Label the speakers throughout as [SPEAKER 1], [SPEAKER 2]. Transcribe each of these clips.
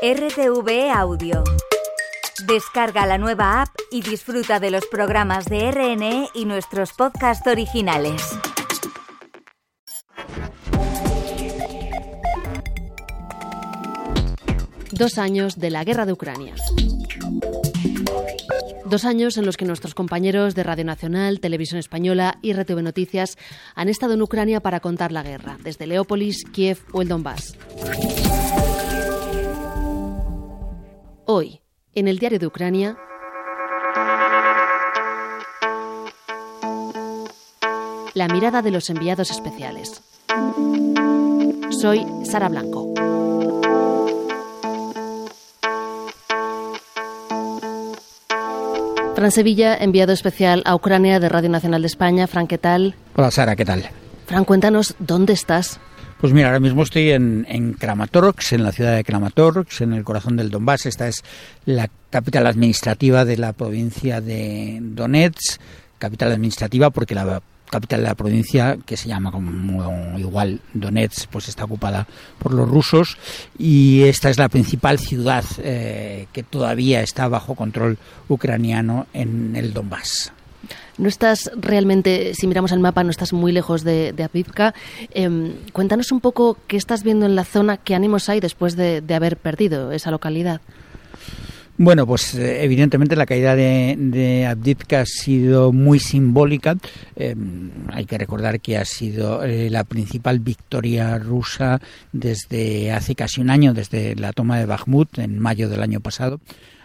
[SPEAKER 1] RTV Audio. Descarga la nueva app y disfruta de los programas de RNE y nuestros podcasts originales.
[SPEAKER 2] Dos años de la guerra de Ucrania. Dos años en los que nuestros compañeros de Radio Nacional, Televisión Española y RTV Noticias han estado en Ucrania para contar la guerra, desde Leópolis, Kiev o el Donbass. Hoy, en el diario de Ucrania, la mirada de los enviados especiales. Soy Sara Blanco. Fran Sevilla, enviado especial a Ucrania de Radio Nacional de España. Fran, ¿qué tal?
[SPEAKER 3] Hola Sara, ¿qué tal?
[SPEAKER 2] Fran, cuéntanos, ¿dónde estás?
[SPEAKER 3] Pues mira, ahora mismo estoy en, en, Kramatorsk, en la ciudad de Kramatorsk, en el corazón del Donbass. Esta es la capital administrativa de la provincia de Donetsk, capital administrativa porque la capital de la provincia, que se llama como igual Donetsk, pues está ocupada por los rusos y esta es la principal ciudad eh, que todavía está bajo control ucraniano en el Donbass.
[SPEAKER 2] No estás realmente, si miramos el mapa, no estás muy lejos de, de. Eh, cuéntanos un poco qué estás viendo en la zona, qué ánimos hay después de, haber perdido esa localidad.
[SPEAKER 3] Bueno, pues eh, evidentemente la caída de, de ha sido muy simbólica. Eh, hay que recordar que ha sido eh, la principal victoria rusa desde hace casi un año, desde la toma de Bakhmut en mayo del año pasado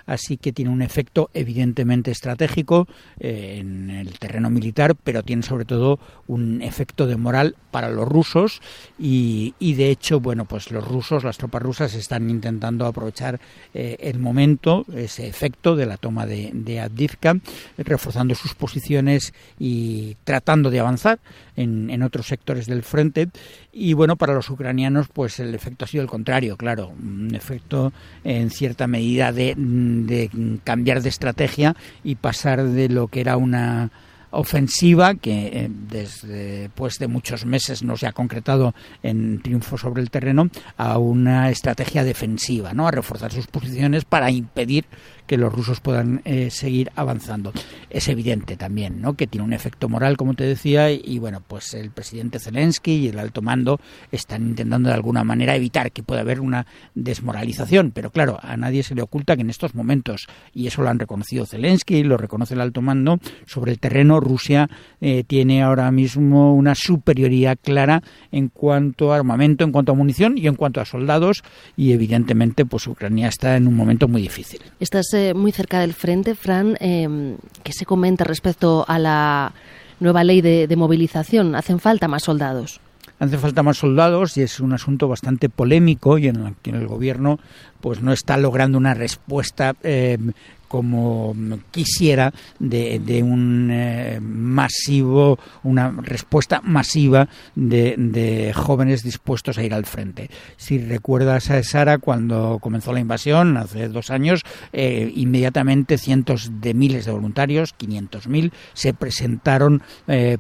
[SPEAKER 3] así que tiene un efecto evidentemente estratégico eh, en el terreno militar, pero tiene sobre todo un efecto de moral para los rusos. Y, y de hecho, bueno, pues los rusos, las tropas rusas están intentando aprovechar eh, el momento, ese efecto de la toma de, de reforzando sus posiciones y tratando de avanzar en, otros sectores del frente y bueno, para los ucranianos pues el efecto ha sido el contrario, claro, un efecto en cierta medida de de cambiar de estrategia y pasar de lo que era una ofensiva que eh, desde pues de muchos meses no se ha concretado en triunfo sobre el terreno a una estrategia defensiva, ¿no? A reforzar sus posiciones para impedir que los rusos puedan eh, seguir avanzando. Es evidente también, ¿no? Que tiene un efecto moral, como te decía, y, bueno, pues el presidente Zelensky y el alto mando están intentando de alguna manera evitar que pueda haber una desmoralización, pero claro, a nadie se le oculta que en estos momentos, y eso lo han reconocido Zelensky y lo reconoce el alto mando, sobre el terreno Rusia eh, tiene ahora mismo una superioridad clara en cuanto a armamento, en cuanto a munición y en cuanto a soldados, y evidentemente, pues Ucrania está en un momento muy difícil.
[SPEAKER 2] Eh, muy cerca del frente, Fran. Eh, ¿Qué se comenta respecto a la nueva ley de, movilización? ¿Hacen falta más soldados?
[SPEAKER 3] Hace falta más soldados y es un asunto bastante polémico y en el gobierno pues no está logrando una respuesta eh, como quisiera de, un eh, masivo, una respuesta masiva de, jóvenes dispuestos a ir al frente. Si recuerdas a Sara cuando comenzó la invasión hace dos años, eh, inmediatamente cientos de miles de voluntarios, 500.000, se presentaron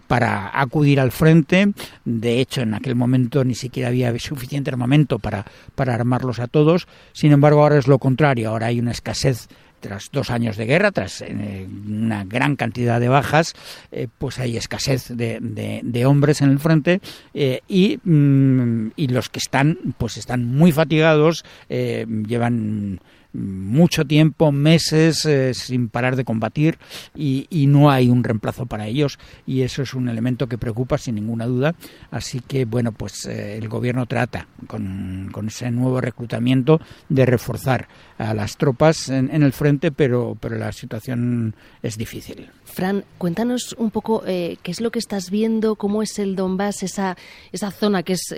[SPEAKER 3] para acudir al frente. De hecho, en aquel momento ni siquiera había suficiente armamento para, para armarlos a todos. Sin embargo, ahora es lo contrario. Ahora hay una escasez tras dos años de guerra, tras eh, una gran cantidad de bajas, eh, pues hay escasez de, hombres en el frente eh, y, mm, y, los que están, pues están muy fatigados, llevan mucho tiempo, meses, eh, sin parar de combatir y, y, no hay un reemplazo para ellos y eso es un elemento que preocupa sin ninguna duda. Así que, bueno, pues eh, el gobierno trata con, con, ese nuevo reclutamiento de reforzar a las tropas en, el frente, pero, pero la situación es difícil.
[SPEAKER 2] Fran, cuéntanos un poco eh, qué es lo que estás viendo, cómo es el Donbass, esa, esa zona que es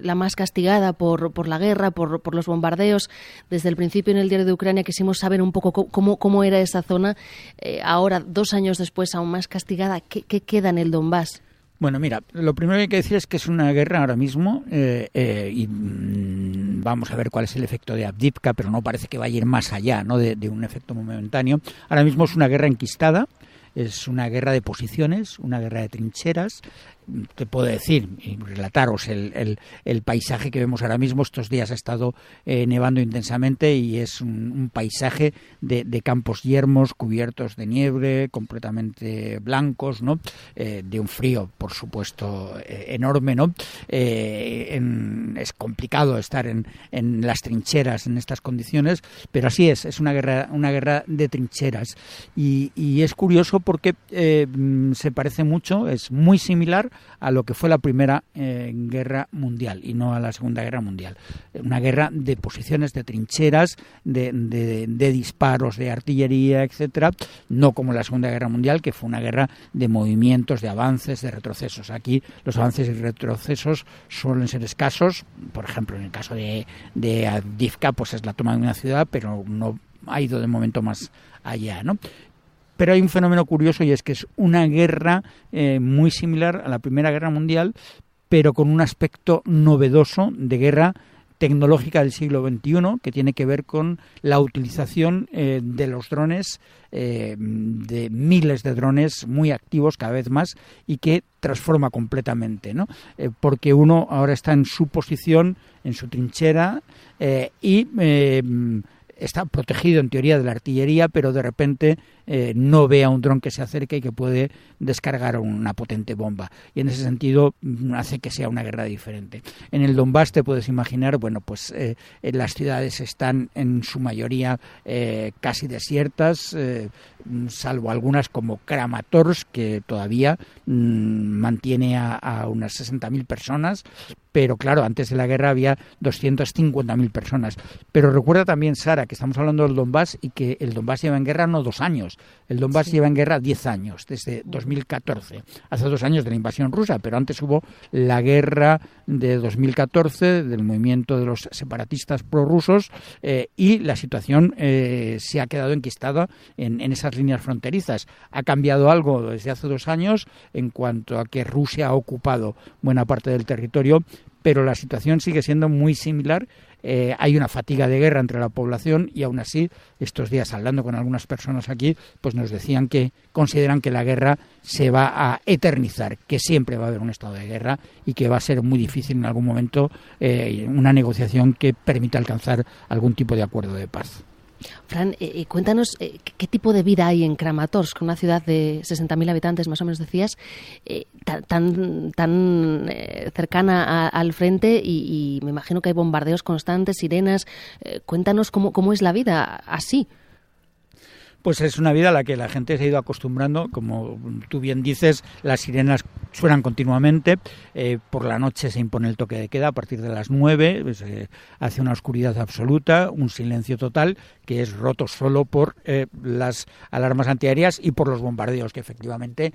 [SPEAKER 2] la más castigada por, por la guerra, por, por, los bombardeos. Desde el principio en el diario de Ucrania quisimos saber un poco cómo, cómo era esa zona. Eh, ahora, dos años después, aún más castigada, ¿qué, qué queda en el Donbass?
[SPEAKER 3] Bueno, mira, lo primero que hay que decir es que es una guerra ahora mismo eh, eh, y mmm, vamos a ver cuál es el efecto de Abdivka, pero no parece que vaya a ir más allá ¿no? de, de un efecto momentáneo. Ahora mismo es una guerra enquistada, es una guerra de posiciones, una guerra de trincheras, te puedo decir y relataros el, el, paisaje que vemos ahora mismo. Estos días ha estado eh, nevando intensamente y es un, paisaje de, campos yermos cubiertos de nieve, completamente blancos, ¿no? Eh, de un frío, por supuesto, eh, enorme, ¿no? es complicado estar en, en las trincheras en estas condiciones, pero así es, es una guerra, una guerra de trincheras. Y, y es curioso porque se parece mucho, es muy similar a lo que fue la Primera eh, Guerra Mundial y no a la Segunda Guerra Mundial. Una guerra de posiciones, de trincheras, de, de, disparos de artillería, etcétera, no como la Segunda Guerra Mundial, que fue una guerra de movimientos, de avances, de retrocesos. Aquí los avances y retrocesos suelen ser escasos, por ejemplo, en el caso de, de Adivka, pues es la toma de una ciudad, pero no ha ido de momento más allá, ¿no? Pero hay un fenómeno curioso y es que es una guerra eh, muy similar a la Primera Guerra Mundial, pero con un aspecto novedoso de guerra tecnológica del siglo XXI que tiene que ver con la utilización eh, de los drones, eh, de miles de drones muy activos cada vez más y que transforma completamente, ¿no? porque uno ahora está en su posición, en su trinchera y está protegido en teoría de la artillería, pero de repente eh, no ve a un dron que se acerque y que puede descargar una potente bomba. Y en ese sentido mm, hace que sea una guerra diferente. En el Donbass te puedes imaginar, bueno, pues eh, las ciudades están en su mayoría eh, casi desiertas, mm, salvo algunas como Kramatorsk, que todavía mm, mantiene a, a unas 60.000 personas, pero claro, antes de la guerra había 250.000 personas. Pero recuerda también, Sara, que estamos hablando del Donbass y que el Donbass lleva en guerra no dos años, el Donbass lleva en guerra 10 años, desde 2014, hace dos años de la invasión rusa, pero antes hubo la guerra de 2014 del movimiento de los separatistas prorrusos eh, y la situación eh, se ha quedado enquistada en, en esas líneas fronterizas. Ha cambiado algo desde hace dos años en cuanto a que Rusia ha ocupado buena parte del territorio, pero la situación sigue siendo muy similar eh, hay una fatiga de guerra entre la población y aún así, estos días hablando con algunas personas aquí, pues nos decían que consideran que la guerra se va a eternizar, que siempre va a haber un estado de guerra y que va a ser muy difícil en algún momento eh, una negociación que permita alcanzar algún tipo de acuerdo de paz.
[SPEAKER 2] Fran, eh, eh, cuéntanos eh, qué tipo de vida hay en Kramatorsk, una ciudad de 60.000 habitantes, más o menos decías, tan, tan cercana al frente y, me imagino que hay bombardeos constantes, sirenas. cuéntanos cómo, cómo es la vida así.
[SPEAKER 3] Pues es una vida a la que la gente se ha ido acostumbrando, como tú bien dices, las sirenas suenan continuamente, eh, por la noche se impone el toque de queda a partir de las nueve, pues, eh, hace una oscuridad absoluta, un silencio total que es roto solo por eh, las alarmas antiaéreas y por los bombardeos que efectivamente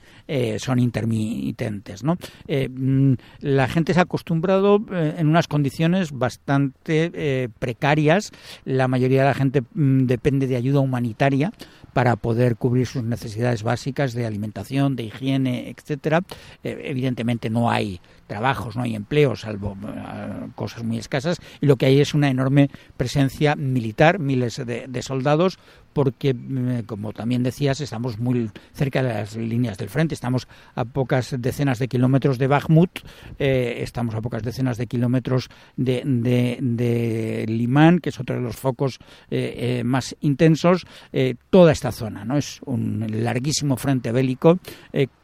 [SPEAKER 3] son intermitentes. ¿no? Mm, la gente se ha acostumbrado en unas condiciones bastante precarias, la mayoría de la gente mm, depende de ayuda humanitaria, para poder cubrir sus necesidades básicas de alimentación, de higiene, etcétera. Eh, evidentemente no hay trabajos, no hay empleos, salvo eh, cosas muy escasas, y lo que hay es una enorme presencia militar, miles de soldados, porque, mm, como también decías, estamos muy cerca de las líneas del frente, estamos a pocas decenas de kilómetros de Bakhmut, eh, estamos a pocas decenas de kilómetros de, de, Limán, que es otro de los focos eh, eh, más intensos, toda esta zona, ¿no? Es un larguísimo frente bélico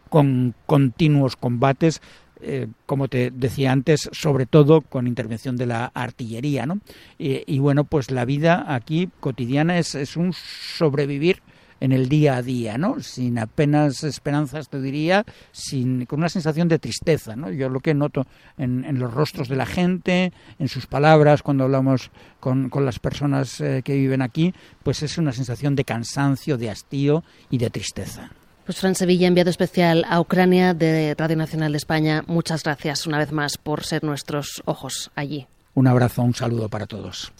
[SPEAKER 3] con continuos combates eh, como te decía antes, sobre todo con intervención de la artillería, ¿no? Y, bueno, pues la vida aquí cotidiana es, es, un sobrevivir en el día a día, ¿no? Sin apenas esperanzas, te diría, sin, con una sensación de tristeza, ¿no? Yo lo que noto en, los rostros de la gente, en sus palabras, cuando hablamos con, con las personas eh, que viven aquí, pues es una sensación de cansancio, de hastío y de tristeza.
[SPEAKER 2] Pues Fran Sevilla, enviado especial a Ucrania de Radio Nacional de España, muchas gracias una vez más por ser nuestros ojos allí.
[SPEAKER 3] Un abrazo, un saludo para todos.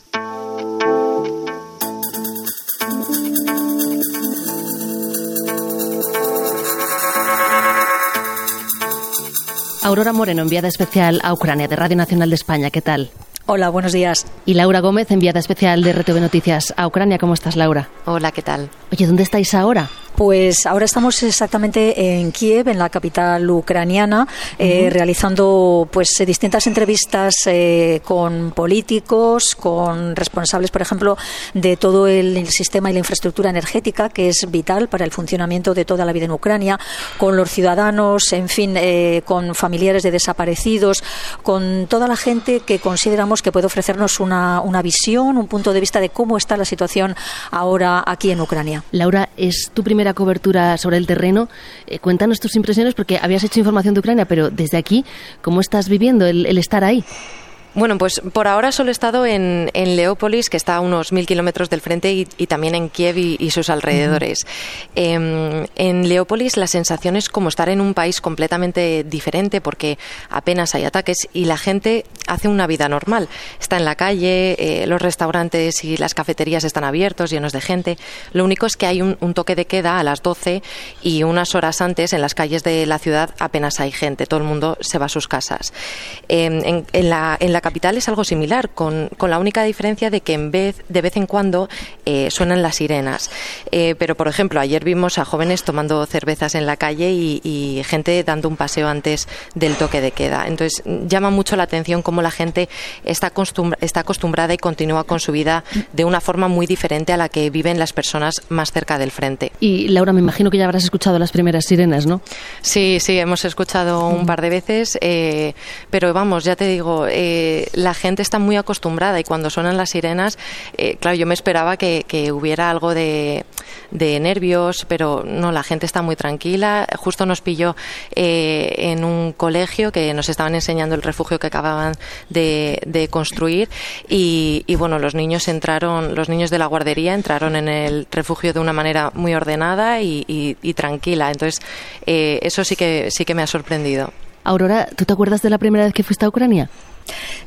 [SPEAKER 2] Aurora Moreno, enviada especial a Ucrania de Radio Nacional de España, ¿qué tal?
[SPEAKER 4] Hola, buenos días.
[SPEAKER 2] Y Laura Gómez, enviada especial de RTV Noticias a Ucrania. ¿Cómo estás, Laura?
[SPEAKER 5] Hola, ¿qué tal?
[SPEAKER 2] Oye, ¿dónde estáis ahora?
[SPEAKER 4] Pues ahora estamos exactamente en Kiev, en la capital ucraniana, eh, realizando pues distintas entrevistas eh, con políticos, con responsables, por ejemplo, de todo el, sistema y la infraestructura energética, que es vital para el funcionamiento de toda la vida en Ucrania, con los ciudadanos, en fin, eh, con familiares de desaparecidos, con toda la gente que consideramos que puede ofrecernos una, una visión, un punto de vista de cómo está la situación ahora aquí en Ucrania.
[SPEAKER 2] Laura, es tu primera cobertura sobre el terreno. Eh, cuéntanos tus impresiones porque habías hecho información de Ucrania, pero desde aquí, ¿cómo estás viviendo el estar ahí?
[SPEAKER 5] Bueno, pues por ahora solo he estado en, en Leópolis, que está a unos mil kilómetros del frente, y, también en Kiev y, sus alrededores. Em, en Leópolis la sensación es como estar en un país completamente diferente porque apenas hay ataques y la gente hace una vida normal. Está en la calle, eh, los restaurantes y las cafeterías están abiertos, llenos de gente. Lo único es que hay un, toque de queda a las 12 y unas horas antes en las calles de la ciudad apenas hay gente. Todo el mundo se va a sus casas. Em, en, la, en la capital es algo similar, con, con, la única diferencia de que en vez, de vez en cuando eh, suenan las sirenas. Eh, pero, por ejemplo, ayer vimos a jóvenes tomando cervezas en la calle y, gente dando un paseo antes del toque de queda. Entonces, llama mucho la atención cómo la gente está, está acostumbrada y continúa con su vida de una forma muy diferente a la que viven las personas más cerca del frente.
[SPEAKER 2] Y, Laura, me imagino que ya habrás escuchado las primeras sirenas, ¿no?
[SPEAKER 5] Sí, sí, hemos escuchado un par de veces, eh, pero vamos, ya te digo, la gente está muy acostumbrada y cuando suenan las sirenas, eh, claro, yo me esperaba que, hubiera algo de, nervios, pero no, la gente está muy tranquila. Justo nos pilló eh, en un colegio que nos estaban enseñando el refugio que acababan de, construir y, bueno, los niños entraron, los niños de la guardería entraron en el refugio de una manera muy ordenada y, tranquila. Entonces, eh, eso sí que, sí que me ha sorprendido.
[SPEAKER 2] Aurora, ¿tú te acuerdas de la primera vez que fuiste a Ucrania?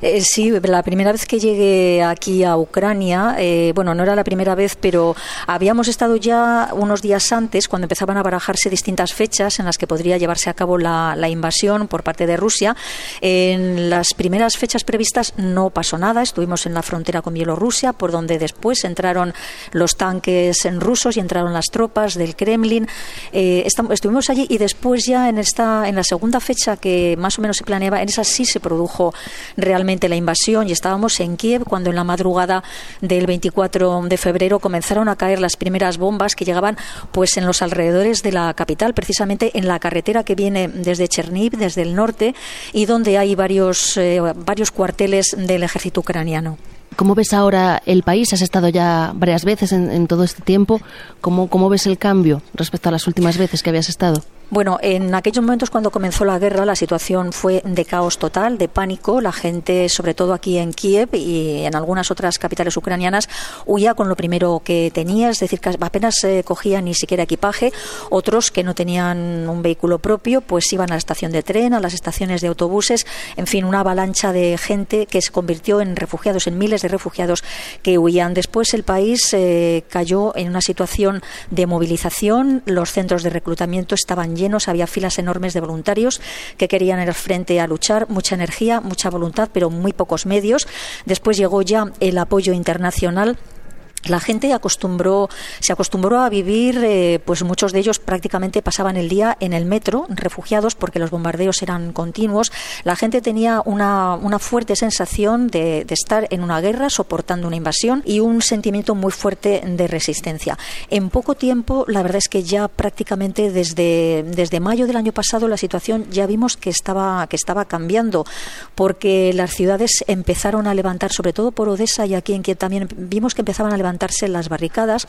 [SPEAKER 4] Eh, sí, la primera vez que llegué aquí a Ucrania, eh, bueno, no era la primera vez, pero habíamos estado ya unos días antes, cuando empezaban a barajarse distintas fechas en las que podría llevarse a cabo la, invasión por parte de Rusia. En las primeras fechas previstas no pasó nada, estuvimos en la frontera con Bielorrusia, por donde después entraron los tanques en rusos y entraron las tropas del Kremlin. Eh, estuvimos allí y después ya en esta, en la segunda fecha que más o menos se planeaba, en esa sí se produjo realmente la invasión y estábamos en Kiev cuando en la madrugada del 24 de febrero comenzaron a caer las primeras bombas que llegaban pues en los alrededores de la capital, precisamente en la carretera que viene desde Cherniv, desde el norte y donde hay varios, eh, varios cuarteles del ejército ucraniano.
[SPEAKER 2] ¿Cómo ves ahora el país? Has estado ya varias veces en, en todo este tiempo. ¿Cómo, ¿Cómo ves el cambio respecto a las últimas veces que habías estado?
[SPEAKER 4] Bueno, en aquellos momentos cuando comenzó la guerra la situación fue de caos total, de pánico. La gente, sobre todo aquí en Kiev y en algunas otras capitales ucranianas, huía con lo primero que tenía, es decir, que apenas se cogía ni siquiera equipaje. Otros que no tenían un vehículo propio, pues iban a la estación de tren, a las estaciones de autobuses, en fin, una avalancha de gente que se convirtió en refugiados, en miles de refugiados que huían. Después el país eh, cayó en una situación de movilización, los centros de reclutamiento estaban llenos, había filas enormes de voluntarios que querían ir al frente a luchar, mucha energía, mucha voluntad, pero muy pocos medios. Después llegó ya el apoyo internacional la gente acostumbró, se acostumbró a vivir, eh, pues muchos de ellos prácticamente pasaban el día en el metro, refugiados, porque los bombardeos eran continuos. La gente tenía una, fuerte sensación de, estar en una guerra, soportando una invasión y un sentimiento muy fuerte de resistencia. En poco tiempo, la verdad es que ya prácticamente desde, mayo del año pasado la situación ya vimos que estaba, que estaba cambiando, porque las ciudades empezaron a levantar, sobre todo por Odessa y aquí en que también vimos que empezaban a levantar levantarse las barricadas,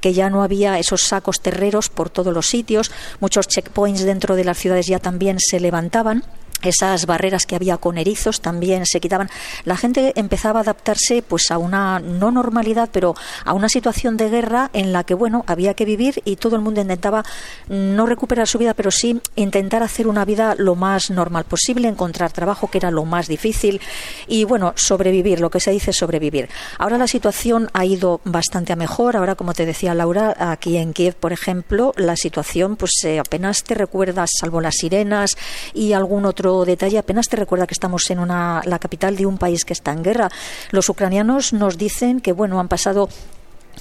[SPEAKER 4] que ya no había esos sacos terreros por todos los sitios, muchos checkpoints dentro de las ciudades ya también se levantaban esas barreras que había con erizos también se quitaban. La gente empezaba a adaptarse pues a una no normalidad, pero a una situación de guerra en la que bueno, había que vivir y todo el mundo intentaba no recuperar su vida, pero sí intentar hacer una vida lo más normal posible, encontrar trabajo que era lo más difícil y bueno, sobrevivir, lo que se dice sobrevivir. Ahora la situación ha ido bastante a mejor, ahora como te decía Laura, aquí en Kiev, por ejemplo, la situación pues eh, apenas te recuerdas salvo las sirenas y algún otro otro detalle apenas te recuerda que estamos en una, la capital de un país que está en guerra. Los ucranianos nos dicen que, bueno, han pasado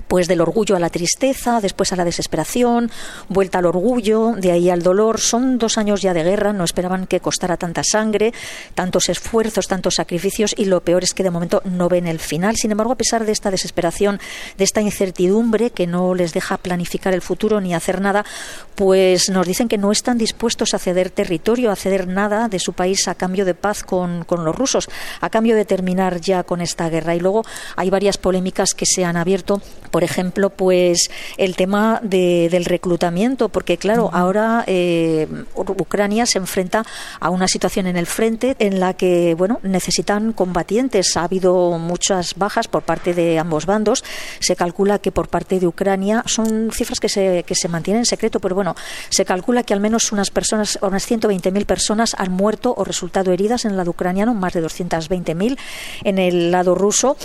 [SPEAKER 4] pues del orgullo a la tristeza, después a la desesperación, vuelta al orgullo, de ahí al dolor. Son dos años ya de guerra, no esperaban que costara tanta sangre, tantos esfuerzos, tantos sacrificios y lo peor es que de momento no ven el final. Sin embargo, a pesar de esta desesperación, de esta incertidumbre que no les deja planificar el futuro ni hacer nada, pues nos dicen que no están dispuestos a ceder territorio, a ceder nada de su país a cambio de paz con, con los rusos, a cambio de terminar ya con esta guerra. Y luego hay varias polémicas que se han abierto por ejemplo, pues el tema del reclutamiento, porque claro, ahora eh, Ucrania se enfrenta a una situación en el frente en la que, bueno, necesitan combatientes. Ha habido muchas bajas por parte de ambos bandos. Se calcula que por parte de Ucrania son cifras que se, que se mantienen en secreto, pero bueno, se calcula que al menos unas personas, unas 120.000 personas han muerto o resultado heridas en el lado ucraniano, más de 220.000 en el lado ruso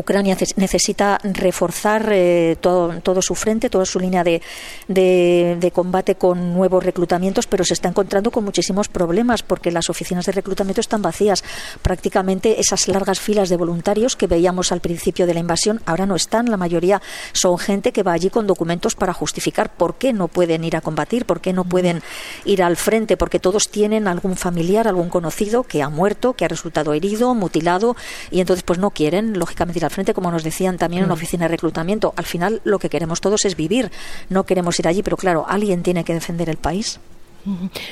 [SPEAKER 4] Ucrania necesita reforzar eh, todo, todo, su frente, toda su línea de, de, combate con nuevos reclutamientos, pero se está encontrando con muchísimos problemas porque las oficinas de reclutamiento están vacías. Prácticamente esas largas filas de voluntarios que veíamos al principio de la invasión ahora no están. La mayoría son gente que va allí con documentos para justificar por qué no pueden ir a combatir, por qué no pueden ir al frente, porque todos tienen algún familiar, algún conocido que ha muerto, que ha resultado herido, mutilado y entonces pues no quieren, lógicamente, al frente, como nos decían también en la mm. oficina de reclutamiento. Al final lo que queremos todos es vivir, no queremos ir allí, pero claro, alguien tiene que defender el país.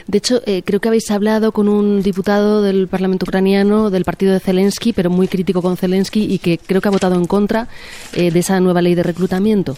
[SPEAKER 2] De hecho, eh, creo que habéis hablado con un diputado del Parlamento ucraniano del partido de Zelensky, pero muy crítico con Zelensky y que creo que ha votado en contra eh, de esa nueva ley de reclutamiento.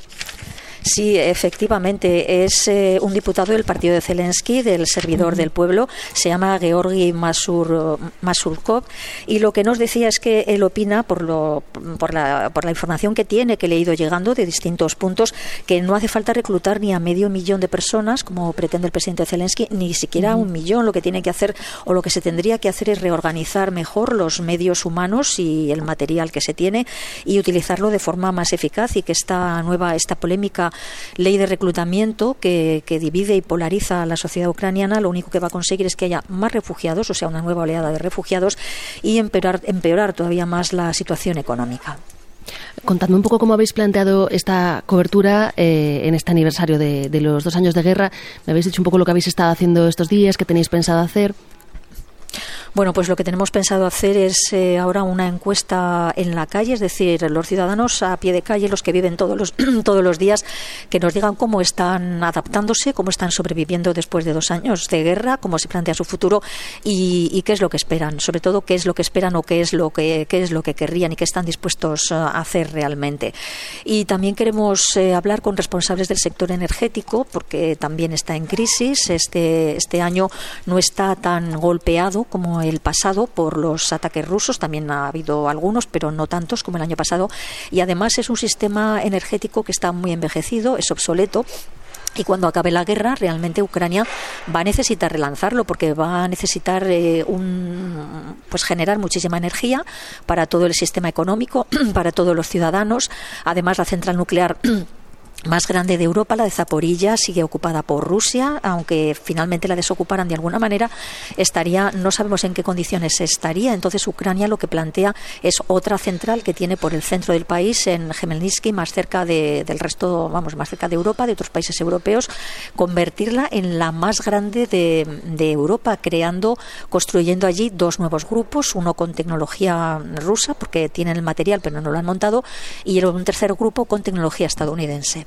[SPEAKER 4] Sí, efectivamente, es eh, un diputado del partido de Zelensky, del servidor del pueblo, se llama Georgi Masur, Masurkov, y lo que nos decía es que él opina, por, lo, por, la, por la información que tiene, que le he ido llegando de distintos puntos, que no hace falta reclutar ni a medio millón de personas, como pretende el presidente Zelensky, ni siquiera un millón. Lo que tiene que hacer o lo que se tendría que hacer es reorganizar mejor los medios humanos y el material que se tiene y utilizarlo de forma más eficaz y que esta nueva, esta polémica ley de reclutamiento que, divide y polariza a la sociedad ucraniana, lo único que va a conseguir es que haya más refugiados, o sea, una nueva oleada de refugiados, y empeorar, empeorar todavía más la situación económica.
[SPEAKER 2] Contadme un poco cómo habéis planteado esta cobertura eh, en este aniversario de, de, los dos años de guerra. Me habéis dicho un poco lo que habéis estado haciendo estos días, qué tenéis pensado hacer.
[SPEAKER 4] Bueno, pues lo que tenemos pensado hacer es eh, ahora una encuesta en la calle, es decir, los ciudadanos a pie de calle, los que viven todos los, todos los días, que nos digan cómo están adaptándose, cómo están sobreviviendo después de dos años de guerra, cómo se plantea su futuro y, qué es lo que esperan, sobre todo qué es lo que esperan o qué es lo que qué es lo que querrían y qué están dispuestos a hacer realmente. Y también queremos eh, hablar con responsables del sector energético, porque también está en crisis. Este este año no está tan golpeado como el pasado por los ataques rusos, también ha habido algunos, pero no tantos como el año pasado, y además es un sistema energético que está muy envejecido, es obsoleto y cuando acabe la guerra, realmente Ucrania va a necesitar relanzarlo porque va a necesitar eh, un, pues generar muchísima energía para todo el sistema económico, para todos los ciudadanos. Además, la central nuclear más grande de Europa, la de Zaporilla, sigue ocupada por Rusia, aunque finalmente la desocuparan de alguna manera, estaría, no sabemos en qué condiciones estaría. Entonces Ucrania lo que plantea es otra central que tiene por el centro del país, en Gemelnitsky, más cerca de, del resto, vamos, más cerca de Europa, de otros países europeos, convertirla en la más grande de, de Europa, creando, construyendo allí dos nuevos grupos, uno con tecnología rusa, porque tienen el material pero no lo han montado, y un tercer grupo con tecnología estadounidense.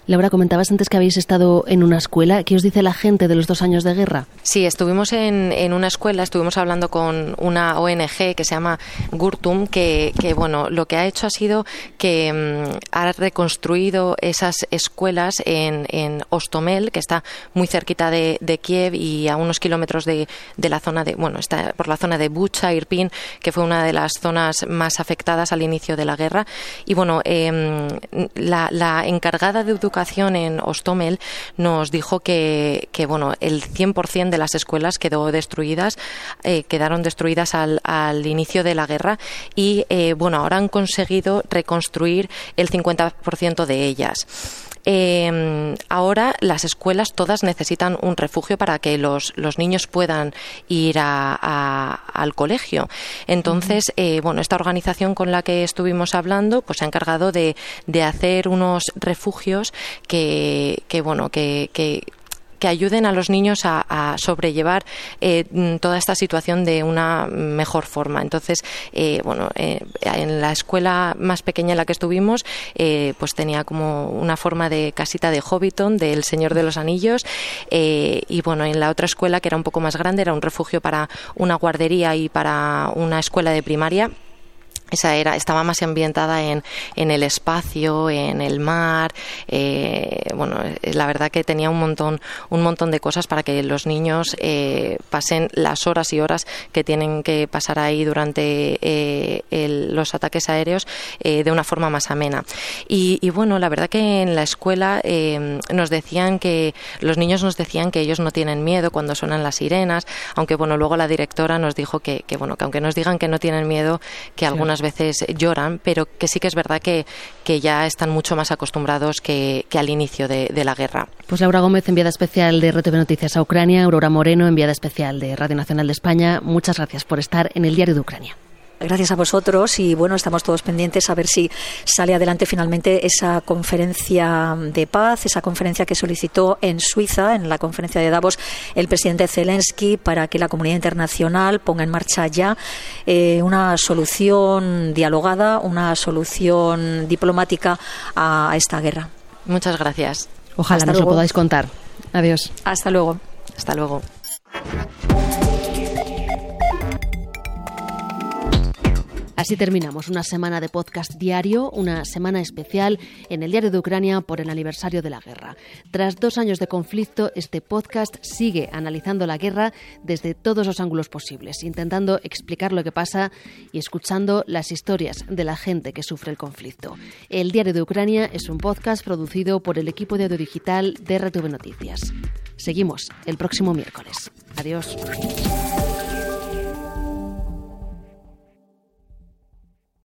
[SPEAKER 2] Laura, comentabas antes que habéis estado en una escuela. ¿Qué os dice la gente de los dos años de guerra?
[SPEAKER 5] Sí, estuvimos en, una escuela, estuvimos hablando con una ONG que se llama Gurtum, que, bueno, lo que ha hecho ha sido que mm, ha reconstruido esas escuelas en, Ostomel, que está muy cerquita de, Kiev y a unos kilómetros de, la zona de, bueno, está por la zona de Bucha, Irpin, que fue una de las zonas más afectadas al inicio de la guerra. Y bueno, eh, la, la encargada de educación en Ostomel nos dijo que, que bueno, el 100% de las escuelas quedó destruidas, eh, quedaron destruidas al, al, inicio de la guerra y, eh, bueno, ahora han conseguido reconstruir el 50% de ellas. Em, ahora las escuelas todas necesitan un refugio para que los, los niños puedan ir al colegio. Entonces, eh, bueno, esta organización con la que estuvimos hablando, pues se ha encargado de, de hacer unos refugios que, que bueno, que, que que ayuden a los niños a, sobrellevar eh, mm, toda esta situación de una mejor forma. Entonces, eh, bueno, eh, en la escuela más pequeña en la que estuvimos, pues tenía como una forma de casita de Hobbiton, del Señor de los Anillos, y bueno, en la otra escuela, que era un poco más grande, era un refugio para una guardería y para una escuela de primaria esa era estaba más ambientada en, en el espacio en el mar eh, bueno eh, la verdad que tenía un montón un montón de cosas para que los niños eh, pasen las horas y horas que tienen que pasar ahí durante los ataques aéreos de una forma más amena. Y, bueno la verdad que en la escuela nos decían que los niños nos decían que ellos no tienen miedo cuando suenan las sirenas aunque bueno luego la directora nos dijo que, que bueno que aunque nos digan que no tienen miedo que algunas veces lloran, pero que sí que es verdad que, que ya están mucho más acostumbrados que, al inicio de, de, la guerra.
[SPEAKER 2] Pues Laura Gómez, enviada especial de RTV Noticias a Ucrania, Aurora Moreno, enviada especial de Radio Nacional de España, muchas gracias por estar en el Diario de Ucrania.
[SPEAKER 4] Gracias a vosotros y bueno, estamos todos pendientes a ver si sale adelante finalmente esa conferencia de paz, esa conferencia que solicitó en Suiza, en la conferencia de Davos, el presidente Zelensky para que la comunidad internacional ponga en marcha ya eh, una solución dialogada, una solución diplomática a esta guerra.
[SPEAKER 5] Muchas gracias.
[SPEAKER 2] Ojalá nos lo podáis contar. Adiós.
[SPEAKER 4] Hasta luego.
[SPEAKER 5] Hasta luego.
[SPEAKER 2] Así terminamos una semana de podcast diario, una semana especial en el Diario de Ucrania por el aniversario de la guerra. Tras dos años de conflicto, este podcast sigue analizando la guerra desde todos los ángulos posibles, intentando explicar lo que pasa y escuchando las historias de la gente que sufre el conflicto. El Diario de Ucrania es un podcast producido por el equipo de audio digital de RTV Noticias. Seguimos el próximo miércoles. Adiós.